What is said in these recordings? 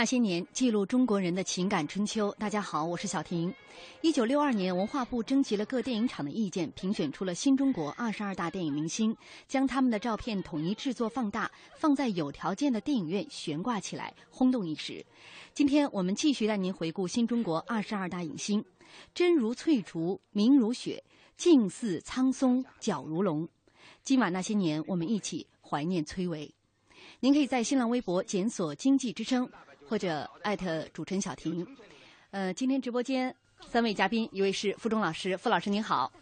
那些年，记录中国人的情感春秋。大家好，我是小婷。一九六二年，文化部征集了各电影厂的意见，评选出了新中国二十二大电影明星，将他们的照片统一制作放大，放在有条件的电影院悬挂起来，轰动一时。今天我们继续带您回顾新中国二十二大影星：真如翠竹，明如雪，静似苍松，皎如龙。今晚那些年，我们一起怀念崔维。您可以在新浪微博检索“经济之声”。或者艾特主持人小婷，呃，今天直播间三位嘉宾，一位是付忠老师，付老师您好，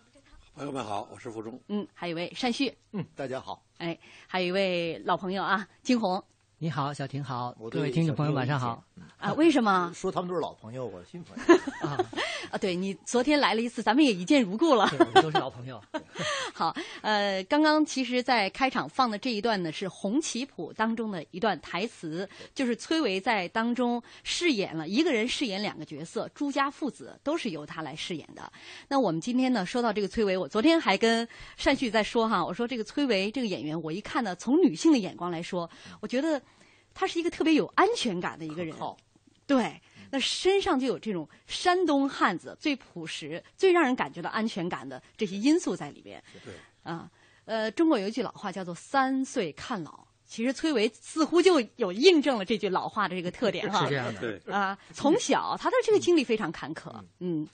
朋友们好，我是付忠，嗯，还有一位单旭，嗯，大家好，哎，还有一位老朋友啊，金红，你好，小婷好，各位听众朋友晚上好，啊，为什么说他们都是老朋友，我新朋友啊。啊，对你昨天来了一次，咱们也一见如故了。我们都是老朋友。好，呃，刚刚其实，在开场放的这一段呢，是《红旗谱》当中的一段台词，就是崔维在当中饰演了一个人饰演两个角色，朱家父子都是由他来饰演的。那我们今天呢，说到这个崔维，我昨天还跟单旭在说哈，我说这个崔维这个演员，我一看呢，从女性的眼光来说，我觉得他是一个特别有安全感的一个人。对。那身上就有这种山东汉子最朴实、最让人感觉到安全感的这些因素在里面。对。啊，呃，中国有一句老话叫做“三岁看老”，其实崔维似乎就有印证了这句老话的这个特点哈。是这样的。对。啊，从小他的这个经历非常坎坷。嗯。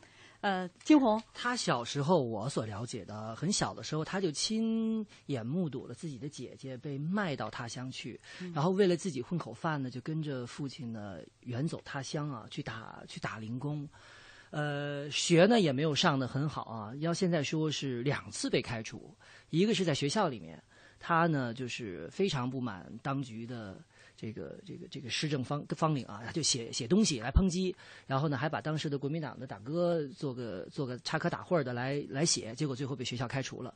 呃，金红，他小时候我所了解的，很小的时候他就亲眼目睹了自己的姐姐被卖到他乡去，然后为了自己混口饭呢，就跟着父亲呢远走他乡啊，去打去打零工，呃，学呢也没有上的很好啊，要现在说是两次被开除，一个是在学校里面，他呢就是非常不满当局的。这个这个这个施政方方领啊，他就写写东西来抨击，然后呢，还把当时的国民党的党歌做个做个插科打诨的来来写，结果最后被学校开除了。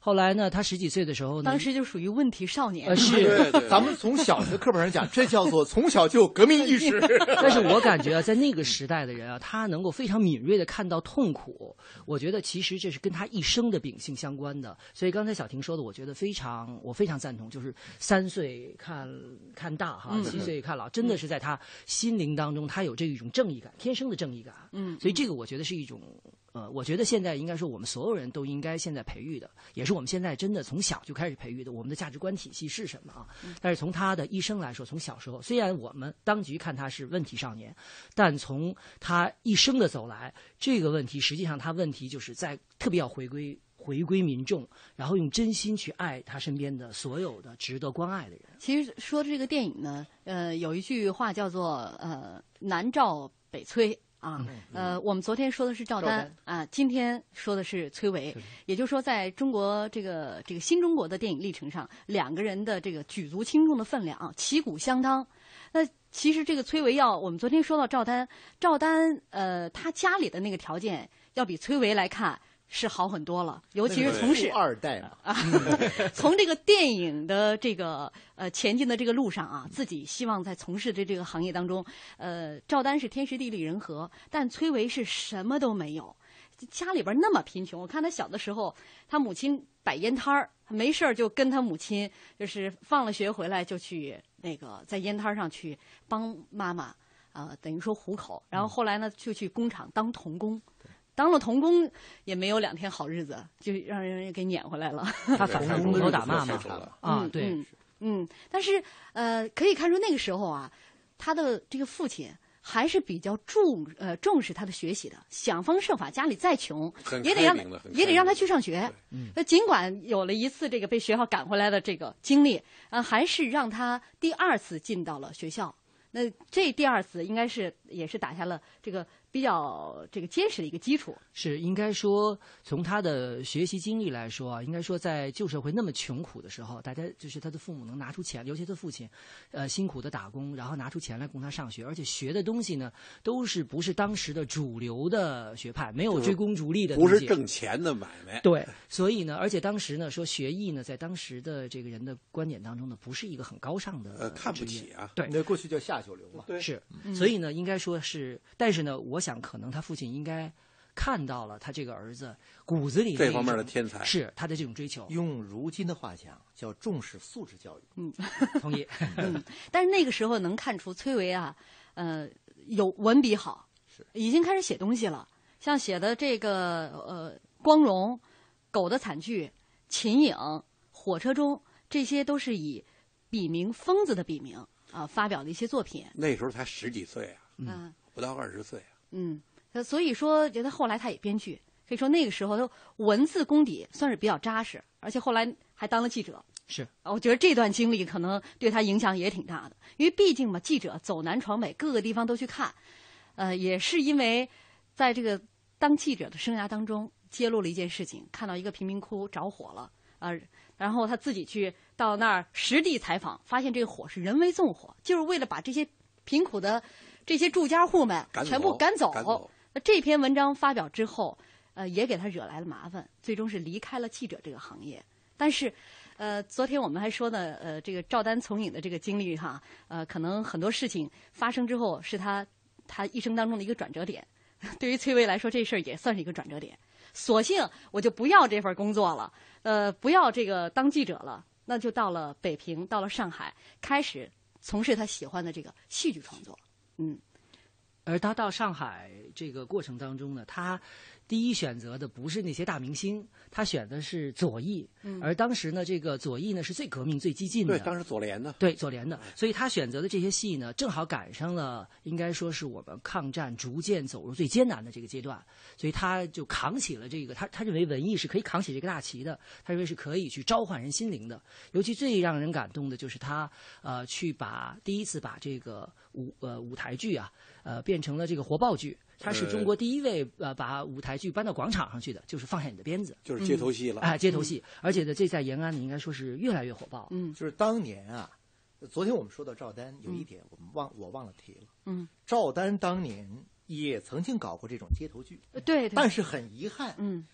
后来呢，他十几岁的时候呢，当时就属于问题少年。是，咱们从小学课本上讲，这叫做从小就有革命意识。但是我感觉啊，在那个时代的人啊，他能够非常敏锐的看到痛苦，我觉得其实这是跟他一生的秉性相关的。所以刚才小婷说的，我觉得非常我非常赞同，就是三岁看看。大哈，七岁看老，真的是在他心灵当中，他有这一种正义感，天生的正义感。嗯，所以这个我觉得是一种，呃，我觉得现在应该说我们所有人都应该现在培育的，也是我们现在真的从小就开始培育的，我们的价值观体系是什么啊？但是从他的一生来说，从小时候，虽然我们当局看他是问题少年，但从他一生的走来，这个问题实际上他问题就是在特别要回归。回归民众，然后用真心去爱他身边的所有的值得关爱的人。其实说这个电影呢，呃，有一句话叫做“呃，南赵北崔”啊，呃，我们昨天说的是赵丹啊，今天说的是崔维，也就是说，在中国这个这个新中国的电影历程上，两个人的这个举足轻重的分量啊，旗鼓相当。那其实这个崔维要，我们昨天说到赵丹，赵丹呃，他家里的那个条件要比崔维来看。是好很多了，尤其是从事二代啊，从这个电影的这个呃前进的这个路上啊，自己希望在从事的这个行业当中，呃，赵丹是天时地利人和，但崔维是什么都没有，家里边那么贫穷。我看他小的时候，他母亲摆烟摊儿，没事儿就跟他母亲就是放了学回来就去那个在烟摊上去帮妈妈啊，等于说糊口。然后后来呢，就去工厂当童工。当了童工也没有两天好日子，就让人给撵回来了。他反正工头打骂嘛，啊，对，嗯，但是呃，可以看出那个时候啊，他的这个父亲还是比较重呃重视他的学习的，想方设法，家里再穷也得让也得让他去上学。那尽管有了一次这个被学校赶回来的这个经历，呃，还是让他第二次进到了学校。那这第二次应该是也是打下了这个。比较这个坚实的一个基础是应该说，从他的学习经历来说啊，应该说在旧社会那么穷苦的时候，大家就是他的父母能拿出钱，尤其他父亲，呃，辛苦的打工，然后拿出钱来供他上学，而且学的东西呢，都是不是当时的主流的学派，没有追功逐利的，不是挣钱的买卖。对，所以呢，而且当时呢，说学艺呢，在当时的这个人的观点当中呢，不是一个很高尚的，呃，看不起啊。对，那过去叫下九流嘛。对，是，所以呢，应该说是，但是呢，我。想可能他父亲应该看到了他这个儿子骨子里这方面的天才，是他的这种追求。用如今的话讲，叫重视素质教育。嗯，同意。嗯，但是那个时候能看出崔维啊，呃，有文笔好，是已经开始写东西了。像写的这个呃，光荣、狗的惨剧、秦影、火车中，这些都是以笔名疯子的笔名啊发表的一些作品。那时候才十几岁啊，嗯不到二十岁啊。嗯，呃所以说，觉得后来他也编剧，可以说那个时候的文字功底算是比较扎实，而且后来还当了记者。是啊，我觉得这段经历可能对他影响也挺大的，因为毕竟嘛，记者走南闯北，各个地方都去看，呃，也是因为在这个当记者的生涯当中，揭露了一件事情，看到一个贫民窟着火了，啊、然后他自己去到那儿实地采访，发现这个火是人为纵火，就是为了把这些贫苦的这些住家户们全部赶走。赶走那这篇文章发表之后，呃，也给他惹来了麻烦，最终是离开了记者这个行业。但是，呃，昨天我们还说呢，呃，这个赵丹从影的这个经历哈，呃，可能很多事情发生之后是他他一生当中的一个转折点。对于崔巍来说，这事儿也算是一个转折点。索性我就不要这份工作了，呃，不要这个当记者了，那就到了北平，到了上海，开始从事他喜欢的这个戏剧创作。嗯，而他到上海这个过程当中呢，他第一选择的不是那些大明星，他选的是左翼。嗯而当时呢，这个左翼呢是最革命、最激进的。对，当时左联的，对左联的，所以他选择的这些戏呢，正好赶上了应该说是我们抗战逐渐走入最艰难的这个阶段，所以他就扛起了这个，他他认为文艺是可以扛起这个大旗的，他认为是可以去召唤人心灵的。尤其最让人感动的就是他呃去把第一次把这个舞呃舞台剧啊呃变成了这个活报剧。他是中国第一位呃把舞台剧搬到广场上去的，就是放下你的鞭子就是街头戏了。啊、街头戏，而且呢，这在延安呢应该说是越来越火爆。嗯就是当年啊，昨天我们说到赵丹，有一点我们忘我忘了提了。嗯，赵丹当年也曾经搞过这种街头剧，对，但是很遗憾，嗯。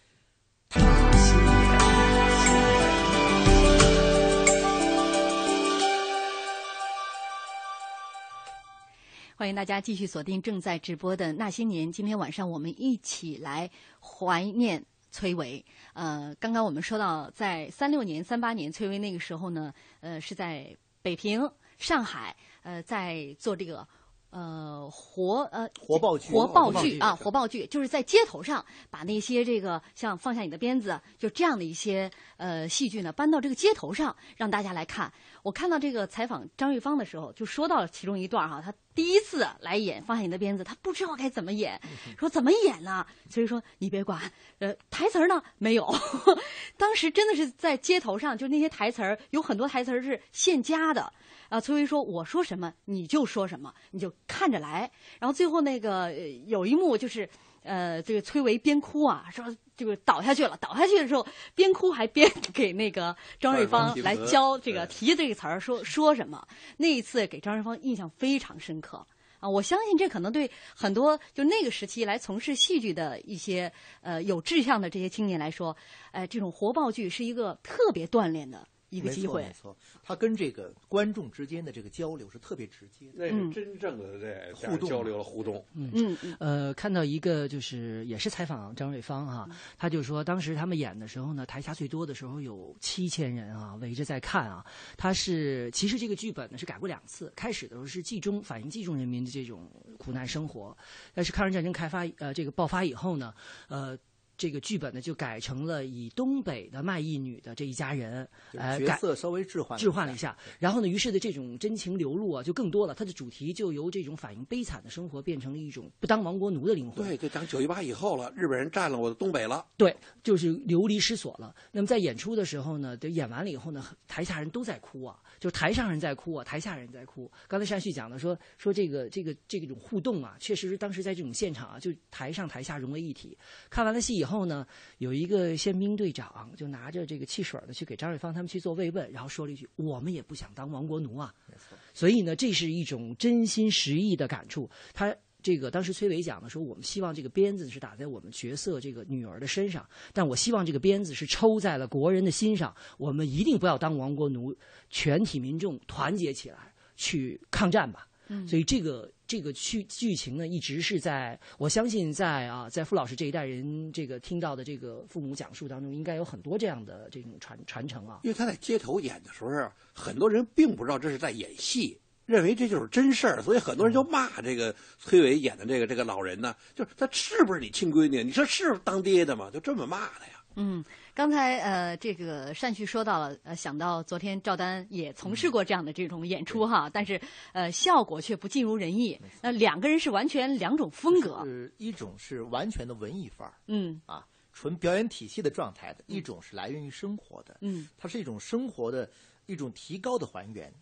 欢迎大家继续锁定正在直播的《那些年》。今天晚上我们一起来怀念崔维。呃，刚刚我们说到，在三六年、三八年，崔维那个时候呢，呃，是在北平、上海，呃，在做这个呃活呃活爆剧活爆剧剧啊，活爆剧就是在街头上把那些这个像放下你的鞭子，就这样的一些呃戏剧呢搬到这个街头上，让大家来看。我看到这个采访张玉芳的时候，就说到了其中一段哈，他第一次来演《放下你的鞭子》，他不知道该怎么演，说怎么演呢？所以说你别管，呃，台词儿呢没有，当时真的是在街头上，就那些台词儿有很多台词儿是现加的。啊，崔巍说：“我说什么你就说什么，你就看着来。”然后最后那个、呃有一幕就是，呃，这个崔巍边哭啊，说这个倒下去了，倒下去的时候边哭还边给那个张瑞芳来教这个对提这个词儿，说说什么。那一次给张瑞芳印象非常深刻。啊，我相信这可能对很多就那个时期来从事戏剧的一些呃有志向的这些青年来说，呃，这种活报剧是一个特别锻炼的一个机会。错没错，他跟这个观众之间的这个交流是特别直接的。那是真正的这这样互动交流了互动。嗯嗯呃，看到一个就是也是采访张瑞芳哈、他就说当时他们演的时候呢，台下最多的时候有七千人啊，围着在看啊。他是其实这个剧本呢是改过两次，开始的时候是冀中反映冀中人民的这种苦难生活，但是抗日战争开发呃这个爆发以后呢，呃。这个剧本呢，就改成了以东北的卖艺女的这一家人，呃，改角色稍微置换置换了一下，然后呢，于是的这种真情流露啊，就更多了。它的主题就由这种反映悲惨的生活，变成了一种不当亡国奴的灵魂。对，就讲九一八以后了，日本人占了我的东北了。对，就是流离失所了。那么在演出的时候呢，就，演完了以后呢，台下人都在哭啊，就是台上人在哭啊，台下人在哭。刚才单旭讲的说说这个这个这种互动啊，确实是当时在这种现场啊，就台上台下融为一体。看完了戏以后后呢，有一个宪兵队长就拿着这个汽水呢去给张瑞芳他们去做慰问，然后说了一句：“我们也不想当亡国奴啊。”没错，所以呢，这是一种真心实意的感触。他这个当时崔伟讲的说，我们希望这个鞭子是打在我们角色这个女儿的身上，但我希望这个鞭子是抽在了国人的心上。我们一定不要当亡国奴，全体民众团结起来去抗战吧。嗯所以这个这个剧剧情呢，一直是在我相信在啊，在傅老师这一代人这个听到的这个父母讲述当中，应该有很多这样的这种传传承啊。因为他在街头演的时候啊，很多人并不知道这是在演戏，认为这就是真事儿，所以很多人就骂这个崔伟演的这个这个老人呢，就是他是不是你亲闺女？你说是当爹的吗？就这么骂的呀。嗯，刚才呃，这个单旭说到了，呃，想到昨天赵丹也从事过这样的这种演出哈，但是呃，效果却不尽如人意。那两个人是完全两种风格，是一种是完全的文艺范儿，嗯。啊，纯表演体系的状态的；一种是来源于生活的，嗯，它是一种生活的一种提高的还原。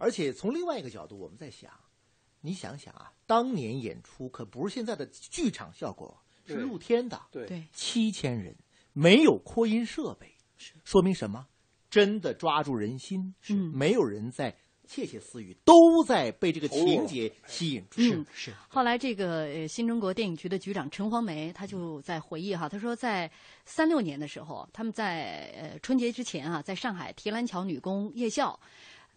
而且从另外一个角度，我们在想，你想想啊，当年演出可不是现在的剧场效果，是露天的，对。对，七千人，没有扩音设备，说明什么？真的抓住人心，是嗯。没有人在窃窃私语，都在被这个情节吸引住。嗯。是后来，这个呃新中国电影局的局长陈黄梅，他就在回忆哈，他说在三六年的时候，他们在呃春节之前啊，在上海提篮桥女工夜校，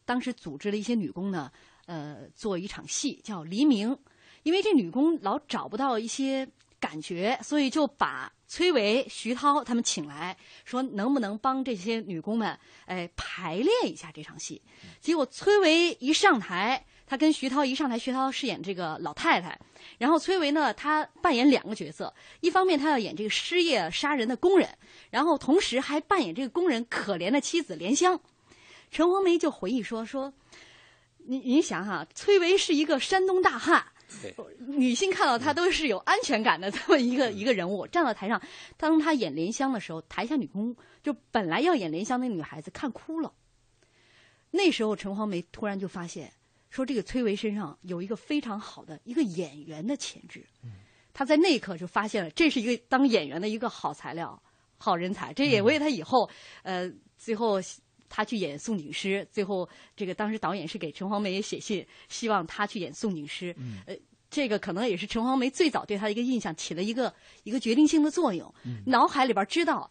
当时组织了一些女工呢，呃，做一场戏叫《黎明》，因为这女工老找不到一些感觉，所以就把崔维、徐涛他们请来，说能不能帮这些女工们，哎，排练一下这场戏。结果崔维一上台，他跟徐涛一上台，徐涛饰演这个老太太，然后崔维呢，他扮演两个角色，一方面他要演这个失业杀人的工人，然后同时还扮演这个工人可怜的妻子莲香。陈红梅就回忆说说，你你想哈，崔维是一个山东大汉，女性看到他都是有安全感的这么一个一个人物，站到台上，当他演莲香的时候，台下女工就本来要演莲香那女孩子看哭了。那时候陈黄梅突然就发现，说这个崔维身上有一个非常好的一个演员的潜质，他在那一刻就发现了这是一个当演员的一个好材料、好人才，这也为他以后呃最后。他去演宋锦诗，最后这个当时导演是给陈黄梅写信，希望他去演宋锦诗。呃，这个可能也是陈黄梅最早对他的一个印象起了一个一个决定性的作用。脑海里边知道，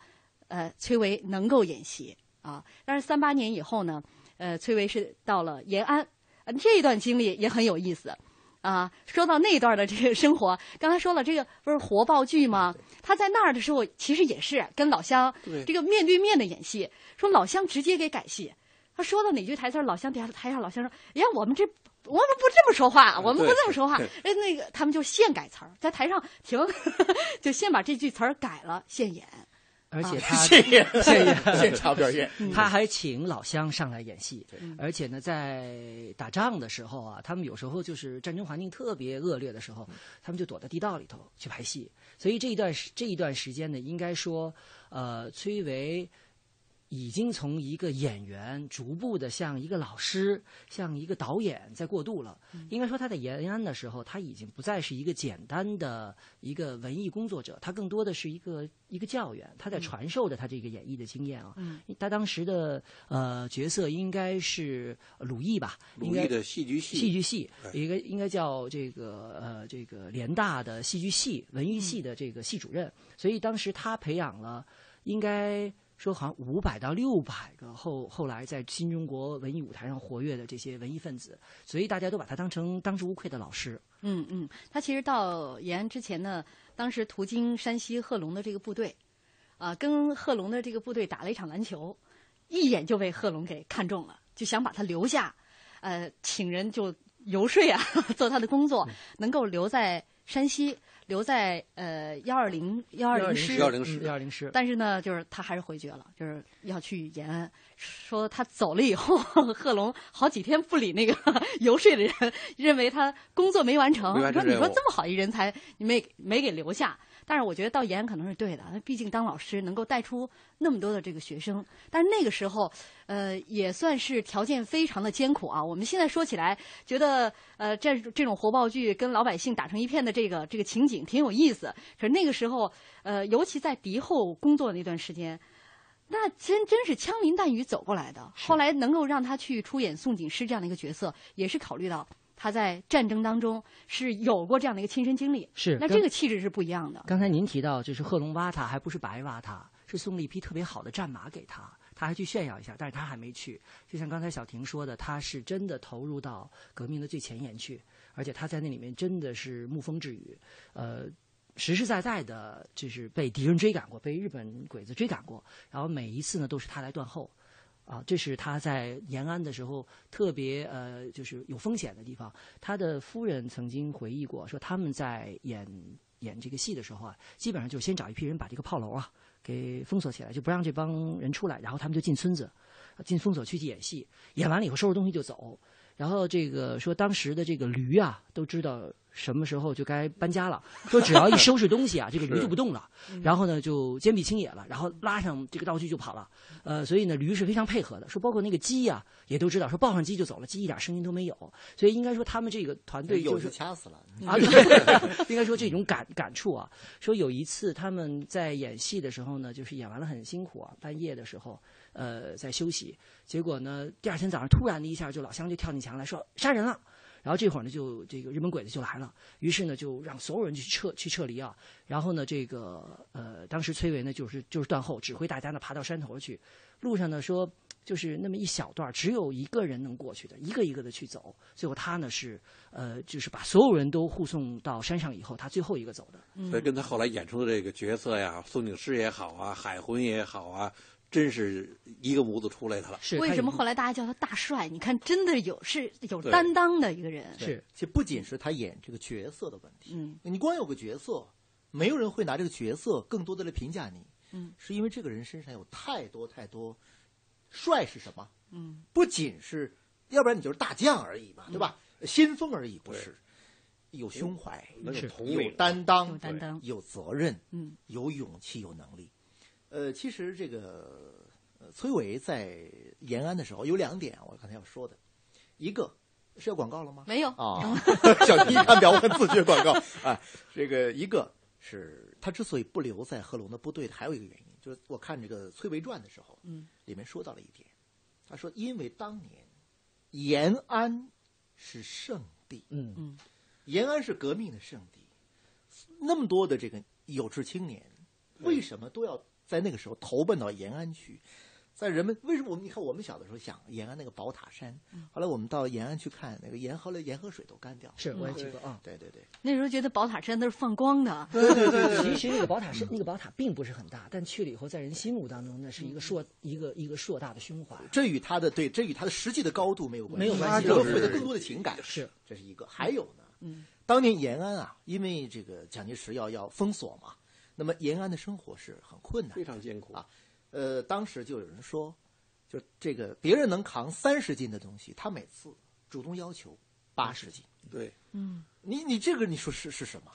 呃，崔维能够演戏啊。但是三八年以后呢，呃，崔维是到了延安，呃，这一段经历也很有意思。啊，说到那段的这个生活，刚才说了，这个不是活报剧吗？他在那儿的时候，其实也是跟老乡对这个面对面的演戏。说老乡直接给改戏，他说到哪句台词儿，老乡底下台下老乡说：“哎呀，我们这我们不这么说话，我们不这么说话。对”哎，那个他们就现改词儿，在台上停，就先把这句词儿改了，现演。而且他现演现场表演，他还请老乡上来演戏，而且呢，在打仗的时候啊，他们有时候就是战争环境特别恶劣的时候，他们就躲在地道里头去拍戏。所以这一段时这一段时间呢，应该说，呃，崔维已经从一个演员逐步的向一个老师、向一个导演在过渡了。应该说他在延安的时候，他已经不再是一个简单的一个文艺工作者，他更多的是一个一个教员，他在传授着他这个演艺的经验啊。嗯。他当时的呃角色应该是鲁艺吧，应该鲁艺的戏剧系，戏剧系，对。应该应该叫这个呃这个联大的戏剧系文艺系的这个系主任，所以当时他培养了应该说好像五百到六百个后后来在新中国文艺舞台上活跃的这些文艺分子，所以大家都把他当成当之无愧的老师。嗯嗯，他其实到延安之前呢，当时途经山西贺龙的这个部队，啊，跟贺龙的这个部队打了一场篮球，一眼就被贺龙给看中了，就想把他留下，呃，请人就游说啊，做他的工作，能够留在山西，留在呃幺二零幺二零师，幺二零师幺二零师，但是呢，就是他还是回绝了，就是要去延安。说他走了以后，贺龙好几天不理那个 游说的人，认为他工作没完成。说你说这么好一人才，你没没给留下。但是我觉得到延安可能是对的，毕竟当老师能够带出那么多的这个学生。但是那个时候，呃，也算是条件非常的艰苦啊。我们现在说起来，觉得呃这这种活报剧跟老百姓打成一片的这个这个情景挺有意思。可是那个时候，呃，尤其在敌后工作那段时间。那真真是枪林弹雨走过来的。后来能够让他去出演宋锦诗这样的一个角色，也是考虑到他在战争当中是有过这样的一个亲身经历。是那这个气质是不一样的。刚才您提到，就是贺龙挖他，还不是白挖他，是送了一匹特别好的战马给他，他还去炫耀一下，但是他还没去。就像刚才小婷说的，他是真的投入到革命的最前沿去，而且他在那里面真的是沐风致雨，呃。实实在在的，就是被敌人追赶过，被日本鬼子追赶过，然后每一次呢都是他来断后，啊，这是他在延安的时候特别呃，就是有风险的地方。他的夫人曾经回忆过，说他们在演演这个戏的时候啊，基本上就先找一批人把这个炮楼啊给封锁起来，就不让这帮人出来，然后他们就进村子，进封锁区去演戏，演完了以后收拾东西就走。然后这个说当时的这个驴啊，都知道。什么时候就该搬家了？说只要一收拾东西啊，这个驴就不动了，然后呢就坚壁清野了，然后拉上这个道具就跑了。呃，所以呢驴是非常配合的。说包括那个鸡呀，也都知道，说抱上鸡就走了，鸡一点声音都没有。所以应该说他们这个团队就是掐死了 啊，应该说这种感感触啊。说有一次他们在演戏的时候呢，就是演完了很辛苦啊，半夜的时候呃在休息，结果呢第二天早上突然的一下就老乡就跳进墙来说杀人了。然后这会儿呢，就这个日本鬼子就来了，于是呢，就让所有人去撤去撤离啊。然后呢，这个呃，当时崔维呢，就是就是断后，指挥大家呢爬到山头去。路上呢说，就是那么一小段，只有一个人能过去的，一个一个的去走。最后他呢是呃，就是把所有人都护送到山上以后，他最后一个走的。所以跟他后来演出的这个角色呀，宋景师也好啊，海魂也好啊。真是一个模子出来的了。是为什么后来大家叫他大帅？你看，真的有是有担当的一个人。是，其实不仅是他演这个角色的问题。嗯，你光有个角色，没有人会拿这个角色更多的来评价你。嗯，是因为这个人身上有太多太多。帅是什么？嗯，不仅是，要不然你就是大将而已嘛，对吧？先锋而已，不是。有胸怀，有担当，有担当，有责任，嗯，有勇气，有能力。呃，其实这个崔伟在延安的时候有两点，我刚才要说的，一个是要广告了吗？没有啊，小弟看表，我自觉广告啊。这个一个是他之所以不留在贺龙的部队的，还有一个原因，就是我看这个《崔维传》的时候，嗯，里面说到了一点，他说因为当年延安是圣地，嗯嗯，延安是革命的圣地，那么多的这个有志青年，为什么都要？在那个时候投奔到延安去，在人们为什么我们你看我们小的时候想延安那个宝塔山，后来我们到延安去看那个沿河来沿河水都干掉，是我也去过啊，对对对，那时候觉得宝塔山都是放光的，对对对，其实那个宝塔山那个宝塔并不是很大，但去了以后在人心目当中那是一个硕一个一个硕大的胸怀，这与它的对这与它的实际的高度没有关系，没有关系，他获得更多的情感是。这是一个，还有呢，嗯，当年延安啊，因为这个蒋介石要要封锁嘛。那么延安的生活是很困难，非常艰苦啊。呃，当时就有人说，就这个别人能扛三十斤的东西，他每次主动要求八十斤。对，嗯，你你这个你说是是什么？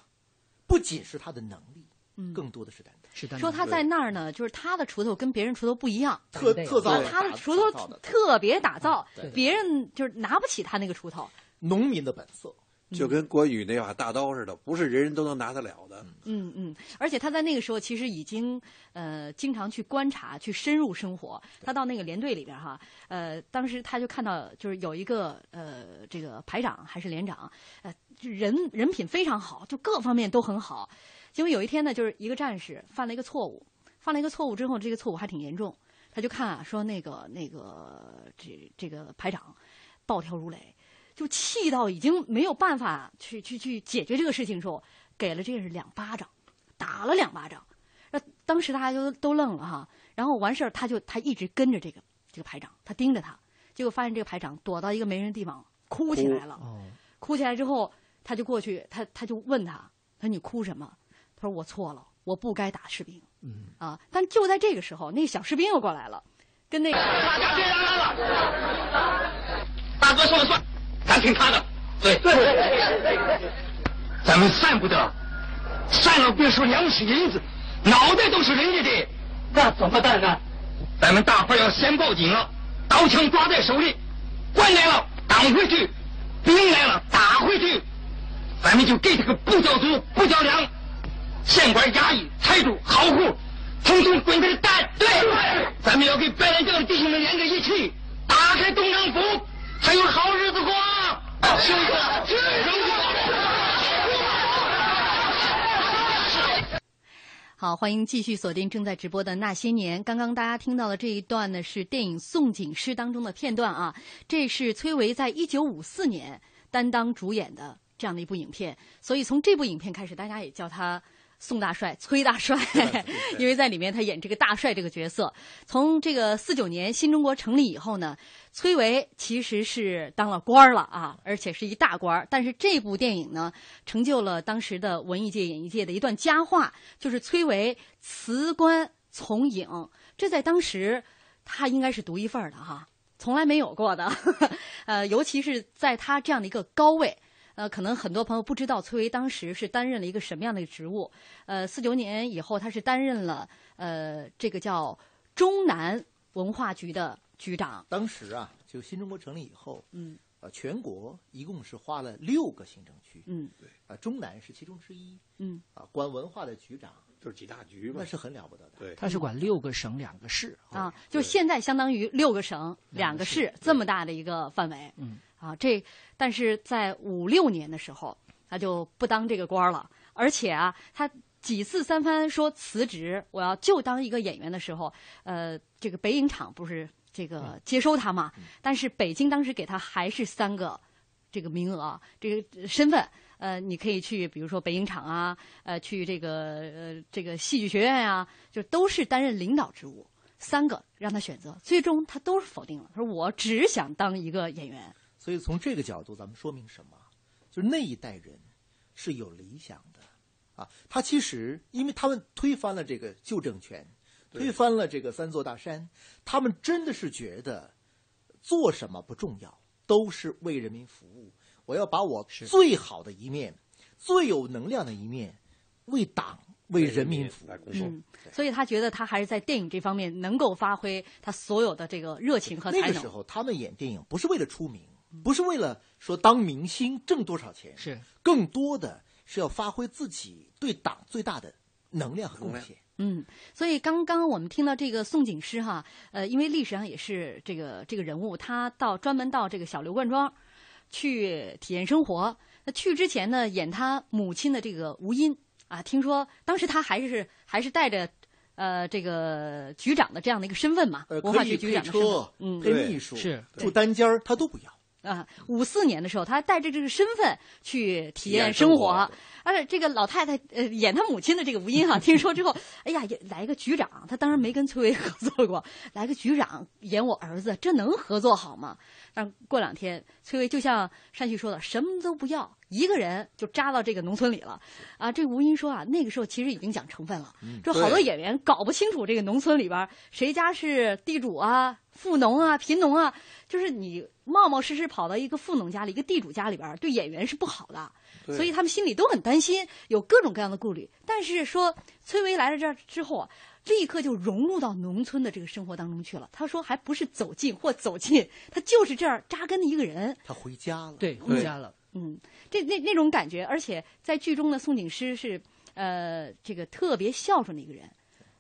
不仅是他的能力，嗯，更多的是担当。是担说他在那儿呢，就是他的锄头跟别人锄头不一样，特特造，他的锄头特别打造，别人就是拿不起他那个锄头。农民的本色。就跟关羽那把大刀似的，不是人人都能拿得了的。嗯嗯，而且他在那个时候其实已经呃经常去观察、去深入生活。他到那个连队里边哈，呃，当时他就看到就是有一个呃这个排长还是连长，呃人人品非常好，就各方面都很好。结果有一天呢，就是一个战士犯了一个错误，犯了一个错误之后，这个错误还挺严重，他就看啊说那个那个这这个排长暴跳如雷。就气到已经没有办法去去去解决这个事情的时候，给了这个人两巴掌，打了两巴掌。那当时大家就都愣了哈。然后完事儿，他就他一直跟着这个这个排长，他盯着他。结果发现这个排长躲到一个没人的地方哭起来了。哭起来之后，他就过去，他他就问他，他说你哭什么？他说我错了，我不该打士兵。嗯啊，但就在这个时候，那小士兵又过来了，跟那个大家别嚷嚷了，大哥说了算。咱听他的，对，咱们散不得，散了别说粮食银子，脑袋都是人家的，那怎么办呢？咱们大伙要先报警了，刀枪抓在手里，官来了挡回去，兵来了打回去，咱们就给他个不交租不交粮，县官衙役财主豪户，统统滚他的蛋。对，咱们要给白莲教的弟兄们连在一起，打开东城府，才有好日子过。好，欢迎继续锁定正在直播的那些年。刚刚大家听到的这一段呢，是电影《宋锦诗》当中的片段啊。这是崔维在一九五四年担当主演的这样的一部影片，所以从这部影片开始，大家也叫他。宋大帅、崔大帅，因为在里面他演这个大帅这个角色。从这个四九年新中国成立以后呢，崔维其实是当了官儿了啊，而且是一大官儿。但是这部电影呢，成就了当时的文艺界、演艺界的一段佳话，就是崔维辞官从影。这在当时，他应该是独一份儿的哈，从来没有过的。呃，尤其是在他这样的一个高位。呃，可能很多朋友不知道崔维当时是担任了一个什么样的职务。呃，四九年以后，他是担任了呃这个叫中南文化局的局长。当时啊，就新中国成立以后，嗯，呃，全国一共是划了六个行政区，嗯，对，啊，中南是其中之一，嗯，啊，管文化的局长就是几大局嘛那。是很了不得的，对，他是管六个省两个市啊，就现在相当于六个省、两个两个市这么大的一个范围。嗯，啊，这但是在五六年的时候，他就不当这个官儿了，而且啊，他几次三番说辞职，我要就当一个演员的时候，呃，这个北影厂不是这个接收他嘛，但是北京当时给他还是三个这个名额，这个身份。呃，你可以去，比如说北影厂啊，呃，去这个呃这个戏剧学院呀、就都是担任领导职务，三个让他选择，最终他都是否定了，说我只想当一个演员。所以从这个角度，咱们说明什么？就是那一代人是有理想的啊。他其实因为他们推翻了这个旧政权，推翻了这个三座大山，他们真的是觉得做什么不重要，都是为人民服务。我要把我最好的一面、最有能量的一面，为党、为人民服务。嗯，所以他觉得他还是在电影这方面能够发挥他所有的这个热情和才能。那个时候，他们演电影不是为了出名，不是为了说当明星挣多少钱，是更多的是要发挥自己对党最大的能量和贡献。嗯，所以刚刚我们听到这个宋景诗哈，呃，因为历史上也是这个这个人物，他到专门到这个小刘灌庄去体验生活。那去之前呢，演他母亲的这个吴音啊，听说当时他还是还是带着呃这个局长的这样的一个身份嘛，呃，文化局局长的身份车，，嗯，配秘书，是住单间儿，他都不要。啊，五四年的时候，他带着这个身份去体验生活，而且这个老太太呃演他母亲的这个吴英哈，听说之后，哎呀，也来个局长，他当然没跟崔巍合作过，来个局长演我儿子，这能合作好吗？但过两天，崔巍就像山旭说的，什么都不要，一个人就扎到这个农村里了。啊，这吴英说啊，那个时候其实已经讲成分了，这好多演员搞不清楚这个农村里边儿谁家是地主啊、富农啊、贫农啊，就是你冒冒失失跑到一个富农家里、一个地主家里边儿，对演员是不好的，所以他们心里都很担心，有各种各样的顾虑。但是说崔巍来了这儿之后啊，立刻就融入到农村的这个生活当中去了。他说还不是走进或走进，他就是这儿扎根的一个人。他回家了。对回家了。嗯，这那那种感觉，而且在剧中呢，宋景诗是呃这个特别孝顺的一个人，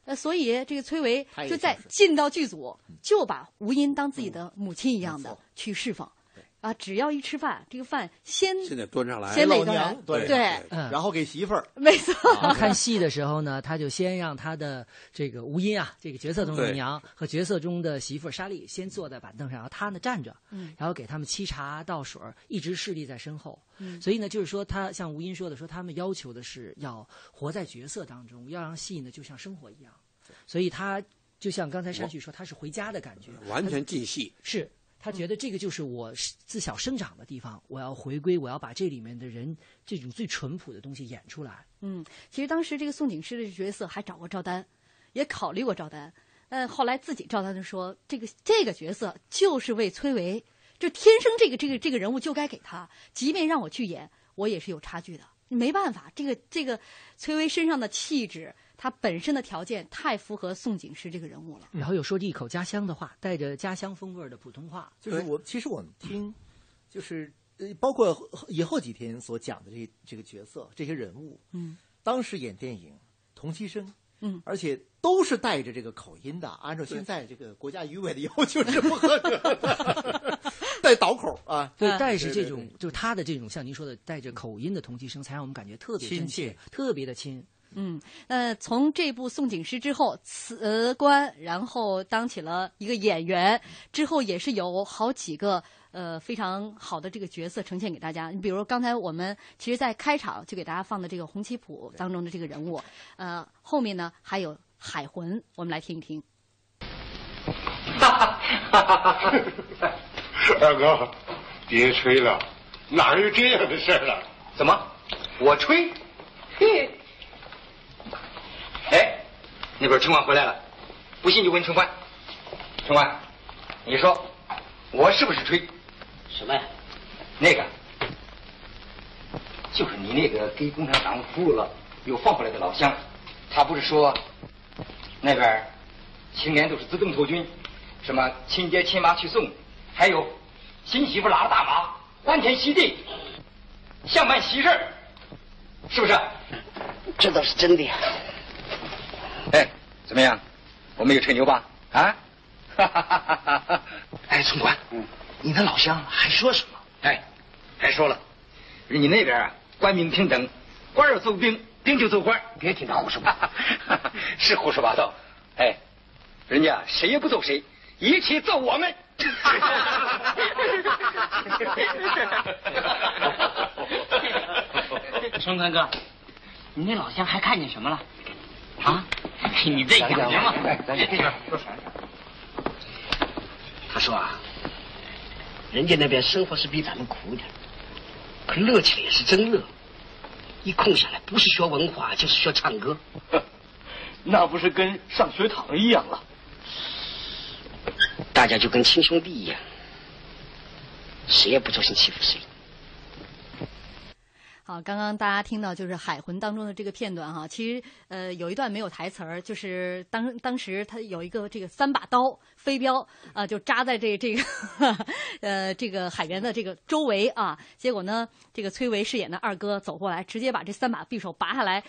呃，所以这个崔维就在进到剧组，就把吴音当自己的母亲一样的去侍奉，啊，只要一吃饭，这个饭先现在端上来先哪个人娘对对。嗯，然后给媳妇儿，没错，看戏的时候呢，他就先让他的这个吴音啊，这个角色中的对。娘和角色中的媳妇儿莎莉先坐在板凳上，然后他呢站着，嗯。然后给他们沏茶倒水，一直侍立在身后。嗯。所以呢，就是说他像吴音说的，说他们要求的是要活在角色当中，要让戏呢就像生活一样。所以他就像刚才山旭说，他是回家的感觉，完全进戏。是他觉得这个就是我自小生长的地方，我要回归，我要把这里面的人这种最淳朴的东西演出来。嗯，其实当时这个宋景诗的角色还找过赵丹，也考虑过赵丹，呃，后来自己赵丹就说，这个这个角色就是为崔维，就天生这个这个这个人物就该给他，即便让我去演，我也是有差距的，没办法，这个这个崔维身上的气质，他本身的条件太符合宋景诗这个人物了。然后又说着一口家乡的话，带着家乡风味儿的普通话。就是我其实我们听，就是呃，包括以后几天所讲的这这个角色、这些人物，嗯，当时演电影同期声，嗯，而且都是带着这个口音的，按照现在这个国家语委的要求是不合格的，带倒口啊，对，啊带着对对这种就是他的这种像您说的带着口音的同期声，才让我们感觉特别亲切，特别的亲。嗯，呃，从这部《宋景诗》之后辞官，然后当起了一个演员，之后也是有好几个呃非常好的这个角色呈现给大家。你比如刚才我们其实，在开场就给大家放的这个《红旗谱》当中的这个人物，呃，后面呢还有海魂，我们来听一听。哈哈哈二哥，别吹了，哪有这样的事儿啊？怎么？我吹？嘿！哎，那边城管回来了，不信就问城管。城管，你说我是不是吹？什么呀？那个，就是你那个给共产党服务了又放回来的老乡，他不是说那边青年都是自动投军，什么亲爹亲妈去送，还有新媳妇拉着大麻欢天喜地，像办喜事儿，是不是？这倒是真的呀。哎，怎么样？我没有吹牛吧？啊？哈哈哈哈哈！哎，总管，嗯，你的老乡还说什么？哎，还说了，人家那边啊，官民平等，官要揍兵，兵就揍官，别听他胡说八道，是胡说八道。哎，人家谁也不揍谁，一起揍我们。春官哥，你那老乡还看见什么了？啊？你这讲讲嘛。哎，咱这边说啥？他说啊，人家那边生活是比咱们苦点，可乐起来也是真乐。一空下来，不是学文化就是学唱歌，那不是跟上学堂一样了？大家就跟亲兄弟一样，谁也不做心欺负谁。好，刚刚大家听到就是《海魂》当中的这个片段哈，其实呃有一段没有台词儿，就是当当时他有一个这个三把刀飞镖啊、就扎在这这个 呃这个海员的这个周围啊，结果呢，这个崔维饰演的二哥走过来，直接把这三把匕首拔下来，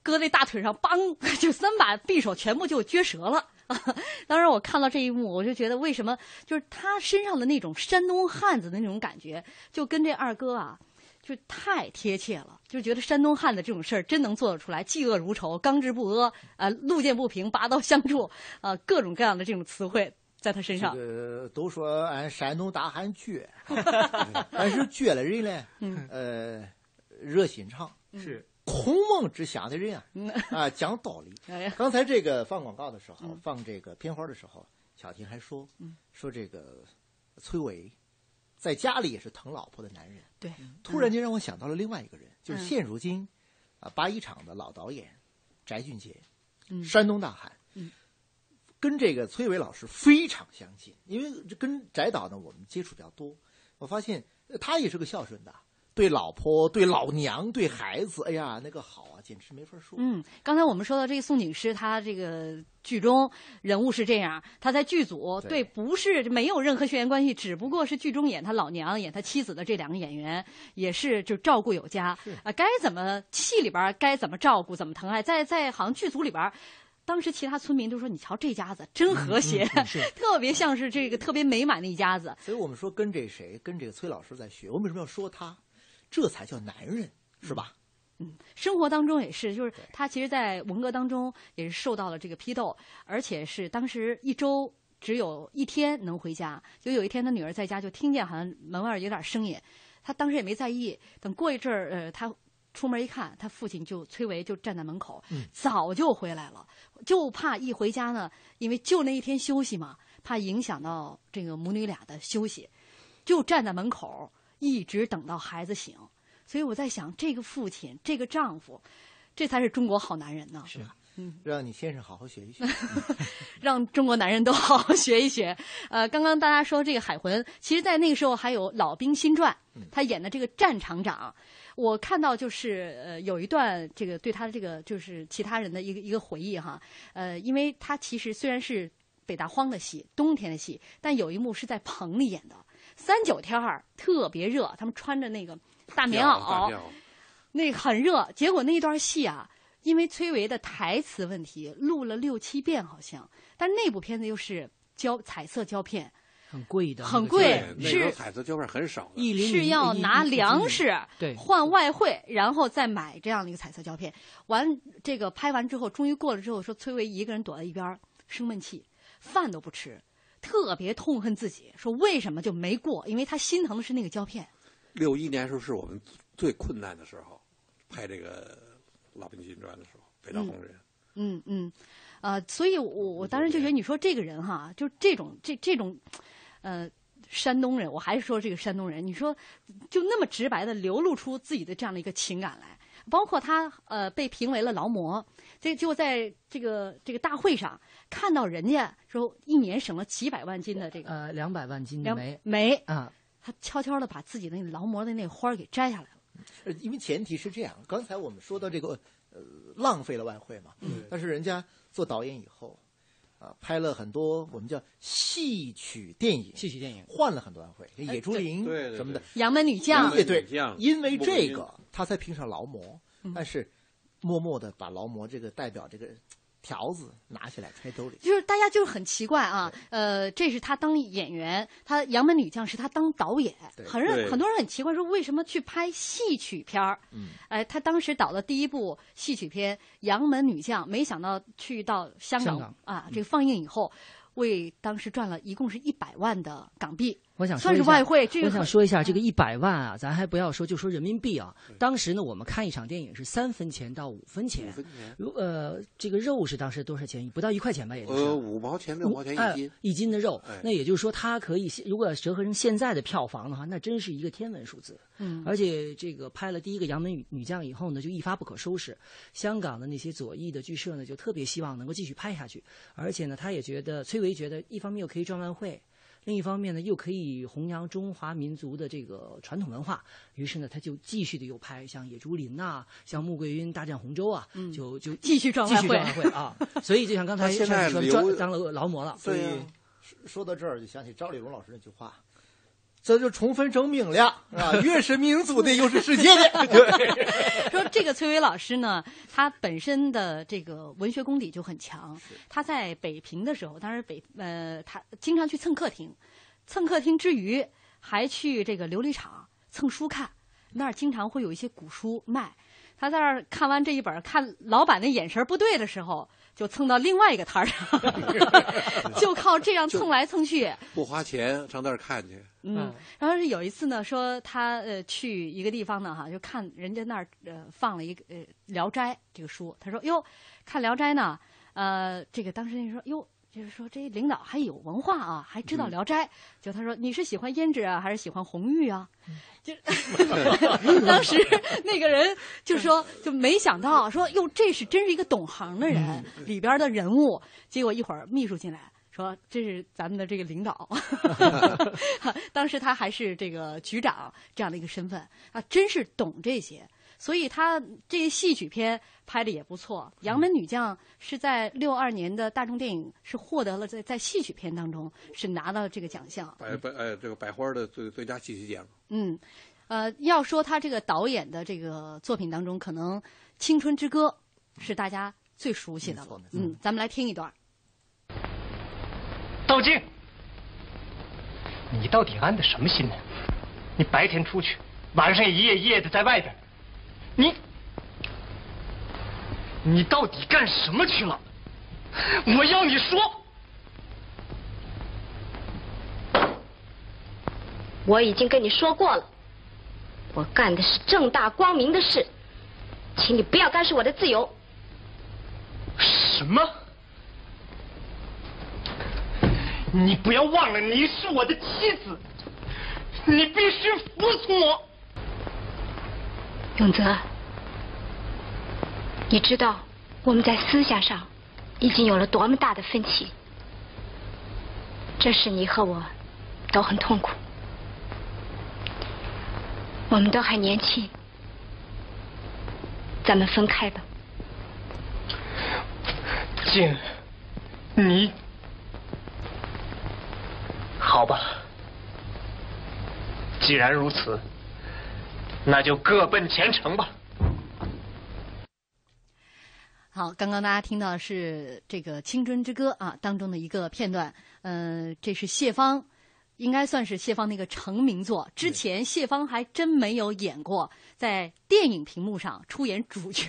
搁在大腿上，梆，就三把匕首全部就撅折了。啊，当时我看到这一幕，我就觉得为什么就是他身上的那种山东汉子的那种感觉，就跟这二哥啊。就太贴切了，就觉得山东汉子这种事儿真能做得出来，嫉恶如仇，刚直不阿，呃，路见不平，拔刀相助，呃，各种各样的这种词汇在他身上。这个都说俺山东大汉倔，但是倔了人呢，呃，热心肠是孔孟之乡的人啊，啊，讲道理。哎呀，刚才这个放广告的时候，放这个片花的时候，小婷还说，说这个崔伟在家里也是疼老婆的男人。对，突然间让我想到了另外一个人，就是现如今啊八一厂的老导演翟俊杰，嗯。山东大汉，嗯，跟这个崔伟老师非常相近，因为这跟翟导呢我们接触比较多，我发现呃他也是个孝顺的，对老婆、对老娘、对孩子，哎呀那个好啊，简直没法说。嗯，刚才我们说到这个宋景师，他这个剧中人物是这样，他在剧组对对不是没有任何血缘关系，只不过是剧中演他老娘、演他妻子的这两个演员也是就照顾有加啊，该怎么戏里边该怎么照顾怎么疼爱，在在好像剧组里边。当时其他村民都说：“你瞧这家子真和谐，特别像是这个特别美满的一家子。所以我们说跟这谁，跟这个崔老师在学，我们为什么要说他？这才叫男人，是吧？嗯生活当中也是，就是他其实，在文革当中也是受到了这个批斗，而且是当时一周只有一天能回家。就有一天，他女儿在家就听见好像门外有点声音，他当时也没在意。等过一阵儿，呃，他出门一看，他父亲就崔维就站在门口，早就回来了，就怕一回家呢，因为就那一天休息嘛，怕影响到这个母女俩的休息，就站在门口一直等到孩子醒。所以我在想，这个父亲，这个丈夫，这才是中国好男人呢。是嗯？让你先生好好学一学。让中国男人都好好学一学。呃，刚刚大家说这个海魂，其实，在那个时候还有《老兵新传》，他演的这个战场长。我看到就是呃有一段这个对他的这个就是其他人的一个一个回忆哈，呃，因为他其实虽然是北大荒的戏，冬天的戏，但有一幕是在棚里演的，三九天儿特别热，他们穿着那个大棉大袄，那个很热，结果那一段戏啊，因为崔维的台词问题，录了六七遍好像，但是那部片子又是胶彩色胶片，很贵的，很贵是彩色胶片很少的。是要拿粮食对换外汇，然后再买这样的一个彩色胶片。完这个拍完之后，终于过了之后，说崔维一个人躲在一边生闷气，饭都不吃。特别痛恨自己，说为什么就没过？因为他心疼的是那个胶片。六一年时候是我们最困难的时候，拍这个《老兵金传》的时候，北大红人。嗯嗯，呃，所以我我当时就觉得，你说这个人哈，就这种这这种，呃，山东人，我还是说这个山东人，你说就那么直白的流露出自己的这样的一个情感来，包括他呃被评为了劳模，这就在这个这个大会上看到人家说一年省了几百万斤的这个呃两百万斤的煤。煤。啊，他悄悄的把自己那个劳模的那花儿给摘下来了。呃，因为前提是这样，刚才我们说到这个呃浪费了外汇嘛，嗯但是人家做导演以后，啊、拍了很多我们叫戏曲电影，戏曲电影。换了很多外汇，野猪林什么的，杨门女将。对对，因为这个他才评上劳模，但是默默的把劳模这个代表这个条子拿起来揣兜里。就是大家就是很奇怪啊，呃，这是他当演员，他《杨门女将》是他当导演，对很人很多人很奇怪，说为什么去拍戏曲片儿？嗯，哎，他当时导的第一部戏曲片《杨门女将》，没想到去到香港香港啊，这个放映以后，为当时赚了一共是一百万的港币，我想说算是一下外汇。这个我想说一下这个一百万啊，咱还不要说，就说人民币啊。当时呢，我们看一场电影是三分钱到五分钱，分钱，如呃，这个肉是当时多少钱？不到一块钱吧，也就是。呃，五毛钱六毛钱哎一斤。一斤的肉哎，那也就是说，它可以如果折合成现在的票房的话，那真是一个天文数字。嗯，而且这个拍了第一个《杨门女女将》以后呢，就一发不可收拾。香港的那些左翼的剧社呢，就特别希望能够继续拍下去。而且呢，他也觉得崔维觉得，一方面又可以赚外汇，另一方面呢，又可以弘扬中华民族的这个传统文化。于是呢，他就继续的又拍像《野猪林》呐，像穆桂英大战洪州啊，就就嗯 继续赚继续外汇赚外汇啊。所以就像刚才他现在说留赚当了劳模了。所以说说到这儿，就想起赵丽蓉老师那句话。这就充分证明了 啊，越是民族的，又是世界的。对，说这个崔伟老师呢，他本身的这个文学功底就很强。他在北平的时候，当然北呃，他经常去蹭客厅，蹭客厅之余还去这个琉璃厂蹭书看，那儿经常会有一些古书卖。他在那儿看完这一本，看老板那眼神不对的时候，就蹭到另外一个摊儿上，就靠这样蹭来蹭去。不花钱上那儿看去，嗯，然后是有一次呢，说他呃去一个地方呢哈，就看人家那儿呃放了一个呃《聊斋》这个书，他说哟，看《聊斋》呢，呃，这个当时人说哟。就是说，这领导还有文化啊，还知道《聊斋》就他说，你是喜欢胭脂啊，还是喜欢红玉啊？就 当时那个人就说，就没想到说，哟，这是真是一个懂行的人，里边的人物。结果一会儿秘书进来说，这是咱们的这个领导。当时他还是这个局长这样的一个身份啊，真是懂这些。所以他这些戏曲片拍的也不错，《杨门女将》是在六二年的大众电影是获得了在在戏曲片当中是拿到这个奖项。百百呃这个百花的最最佳戏曲奖。嗯，呃，要说他这个导演的这个作品当中，可能《青春之歌》是大家最熟悉的嗯，咱们来听一段。道静，你到底安的什么心呢？你白天出去，晚上一夜一夜的在外边，你你到底干什么去了？我要你说。我已经跟你说过了，我干的是正大光明的事，请你不要干涉我的自由。什么？你不要忘了，你是我的妻子，你必须服从我。永泽，你知道我们在思想上已经有了多么大的分歧，这使你和我都很痛苦。我们都还年轻，咱们分开吧。静，你好吧？既然如此，那就各奔前程吧。好，刚刚大家听到是这个《青春之歌》啊当中的一个片段，呃，这是谢芳，应该算是谢芳那个成名作。之前谢芳还真没有演过在电影屏幕上出演主角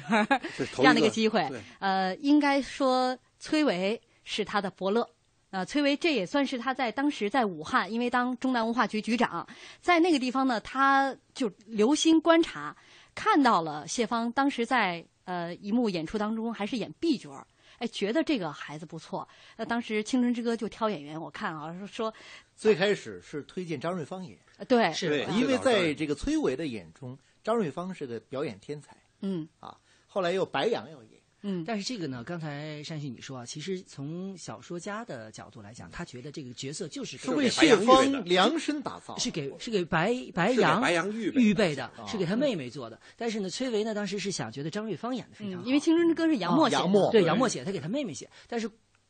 这样的一个机会。呃，应该说崔维是他的伯乐。呃，崔维这也算是他在当时在武汉，因为当中南文化局局长，在那个地方呢，他就留心观察，看到了谢芳当时在呃一幕演出当中还是演 B 角儿。哎，觉得这个孩子不错。那当时《青春之歌》就挑演员，我看啊说，最开始是推荐张瑞芳演，对，是因为在这个崔维的眼中，张瑞芳是个表演天才。嗯啊，后来又白杨要演。嗯，但是这个呢，刚才山旭你说啊，其实从小说家的角度来讲，他觉得这个角色就是是为谢芳量身打造，是给是给白白杨白杨预备的，是给他妹妹做的。但是呢，崔维呢当时是想觉得张瑞芳演的非常好，因为《青春之歌》是杨默写的，对杨默写，他给他妹妹写，但是。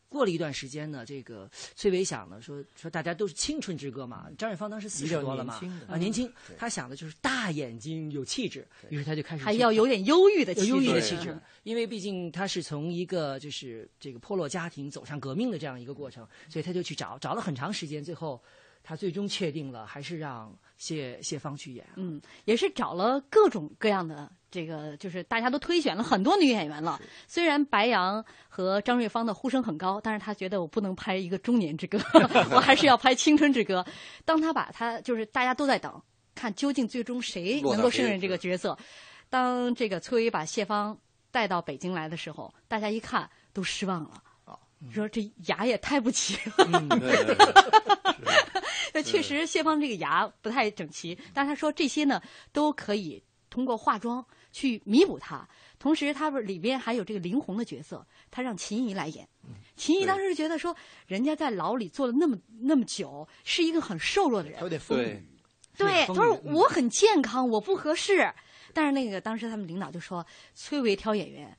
过了一段时间呢，这个崔伟想呢说说大家都是青春之歌嘛，张瑞芳当时四十多了嘛，啊年轻，他想的就是大眼睛有气质，于是他就开始还要有点忧郁的忧郁的气质，因为毕竟他是从一个就是这个破落家庭走上革命的这样一个过程，所以他就去找找了很长时间，最后他最终确定了还是让谢谢芳去演，嗯，也是找了各种各样的。这个就是大家都推选了很多女演员了，虽然白杨和张瑞芳的呼声很高，但是他觉得我不能拍一个中年之歌，我还是要拍青春之歌。当他把他就是大家都在等，看究竟最终谁能够胜任这个角色。当这个崔维把谢芳带到北京来的时候，大家一看都失望了，说这牙也太不齐了。确实谢芳这个牙不太整齐，但是他说这些呢都可以通过化妆。去弥补他，同时他不是里边还有这个林红的角色，他让秦怡来演。秦怡当时觉得说，人家在牢里坐了那么那么久，是一个很瘦弱的人，有点风雨。对，他说我很健康，我不合适。但是那个当时他们领导就说，崔维挑演员，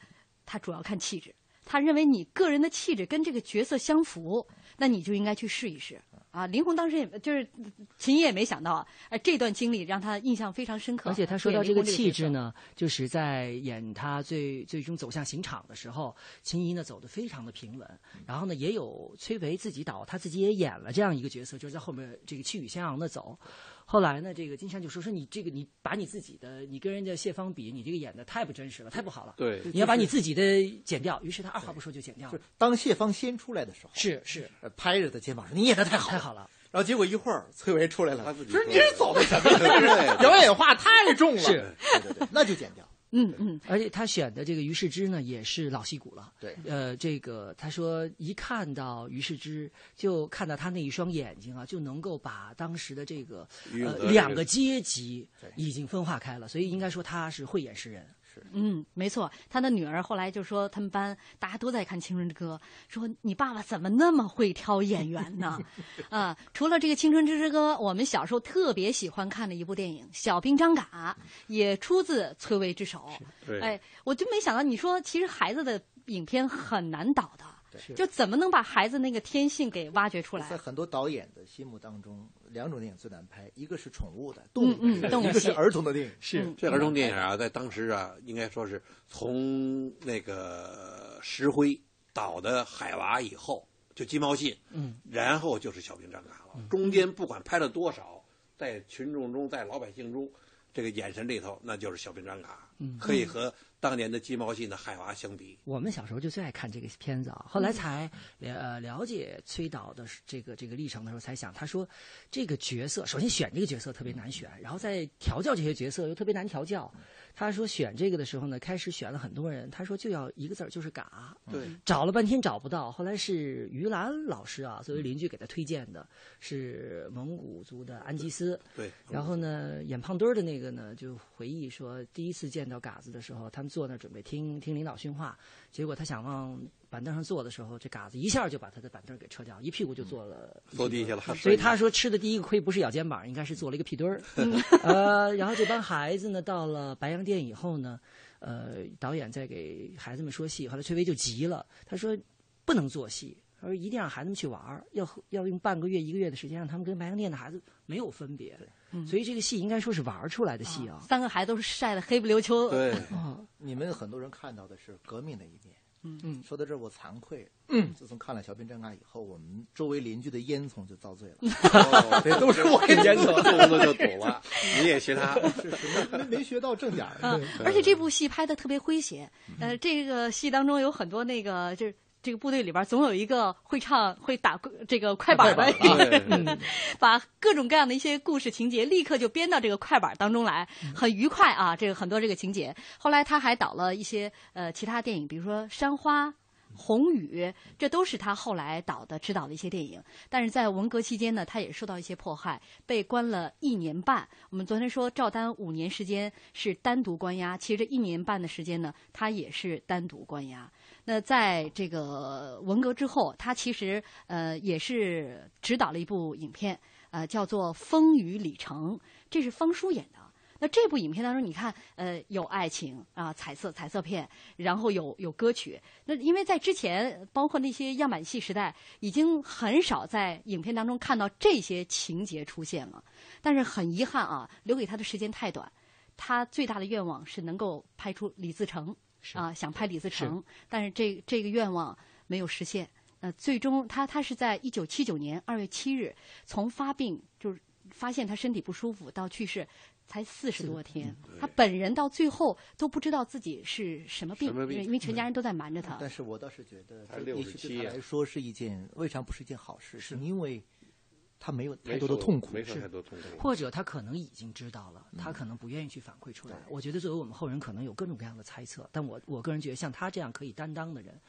他主要看气质，他认为你个人的气质跟这个角色相符，那你就应该去试一试。啊，林红当时也就是秦怡也没想到，哎，这段经历让他印象非常深刻。而且他说到这个气质呢，就是在演他最最终走向刑场的时候，秦怡呢走的非常的平稳。然后呢，也有崔维自己导，他自己也演了这样一个角色，就是在后面这个气宇轩昂的走。后来呢，这个金山就说说你这个你把你自己的你跟人家谢芳比，你这个演的太不真实了，太不好了。对，你要把你自己的剪掉。于是他二话不说就剪掉了。当谢芳先出来的时候，是是拍着他肩膀说：“你演的太好，太好了。”然后结果一会儿崔维出来了，说：“你这走的什么？表演化太重了。”是，对对对，那就剪掉。嗯嗯，而且他选的这个于世之呢，也是老戏骨了。对，呃，这个他说一看到于世之，就看到他那一双眼睛啊，就能够把当时的这个呃两个阶级已经分化开了，所以应该说他是慧眼识人。嗯，没错，他的女儿后来就说，他们班大家都在看《青春之歌》，说你爸爸怎么那么会挑演员呢？啊，除了这个《青春之歌》，我们小时候特别喜欢看的一部电影《小兵张嘎》，也出自崔巍之手。哎，我就没想到，你说其实孩子的影片很难导的。就怎么能把孩子那个天性给挖掘出来？在很多导演的心目当中，两种电影最难拍，一个是宠物的动物片，一个是儿童的电影。是。这儿童电影啊，在当时啊，应该说是从那个石灰导的《海娃》以后，就鸡毛信，嗯，然后就是小兵张嘎了。中间不管拍了多少，在群众中，在老百姓中，这个眼神里头，那就是小兵张嘎，可以和。当年的鸡毛信的海娃相比，我们小时候就最爱看这个片子啊。后来才了呃了解崔导的这个这个历程的时候，才想他说这个角色首先选这个角色特别难选，然后再调教这些角色又特别难调教。他说选这个的时候呢，开始选了很多人，他说就要一个字儿就是嘎。对，找了半天找不到，后来是于兰老师啊作为邻居给他推荐的，是蒙古族的安吉斯。对，然后呢演胖墩儿的那个呢就回忆说，第一次见到嘎子的时候，他们。坐那准备听听领导训话，结果他想往板凳上坐的时候，这嘎子一下就把他的板凳给撤掉，一屁股就坐了坐地下了。所以他说吃的第一个亏不是咬肩膀，应该是做了一个屁墩儿。呃，然后这帮孩子呢，到了白洋淀以后呢，呃，导演在给孩子们说戏，后来崔巍就急了，他说不能做戏。他说：“一定让孩子们去玩儿，要要用半个月、一个月的时间，让他们跟白洋淀的孩子没有分别。所以这个戏应该说是玩出来的戏啊。三个孩子都是晒得黑不溜秋。对，你们很多人看到的是革命的一面。嗯嗯，说到这儿我惭愧。嗯，自从看了《小兵张嘎》以后，我们周围邻居的烟囱就遭罪了。这都是我给烟囱，动不动就堵了。你也学他，是是没没学到正点儿。而且这部戏拍的特别诙谐。呃，这个戏当中有很多那个就是。这个部队里边总有一个会唱会打这个快板的 把各种各样的一些故事情节立刻就编到这个快板当中来，很愉快啊！这个很多这个情节。后来他还导了一些呃其他电影，比如说《山花》。红雨，这都是他后来导的、执导的一些电影。但是在文革期间呢，他也受到一些迫害，被关了一年半。我们昨天说赵丹五年时间是单独关押，其实这一年半的时间呢，他也是单独关押。那在这个文革之后，他其实呃也是执导了一部影片，呃叫做《风雨里程》，这是方舒演的。那这部影片当中，你看，呃，有爱情啊，彩色彩色片，然后有有歌曲。那因为在之前，包括那些样板戏时代，已经很少在影片当中看到这些情节出现了。但是很遗憾啊，留给他的时间太短。他最大的愿望是能够拍出李自成，啊，想拍李自成，但是这这个愿望没有实现。呃，最终他他是在一九七九年二月七日，从发病就是发现他身体不舒服到去世。才四十多天，他本人到最后都不知道自己是什么病，因为全家人都在瞒着他。但是我倒是觉得，也许对他来说是一件未尝不是一件好事，是因为他没有太多的痛苦，没太多痛苦，或者他可能已经知道了，他可能不愿意去反馈出来。我觉得作为我们后人，可能有各种各样的猜测，但我我个人觉得，像他这样可以担当的人，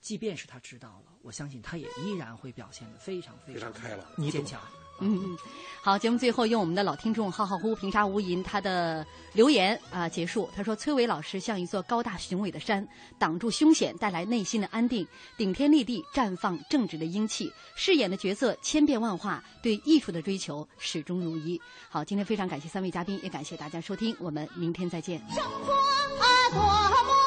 即便是他知道了，我相信他也依然会表现的非常非常开朗、坚强。嗯嗯，好，节目最后用我们的老听众浩浩乎平沙无垠他的留言啊结束。他说：“崔伟老师像一座高大雄伟的山，挡住凶险，带来内心的安定，顶天立地，绽放正直的英气。饰演的角色千变万化，对艺术的追求始终如一。”好，今天非常感谢三位嘉宾，也感谢大家收听，我们明天再见。生活多么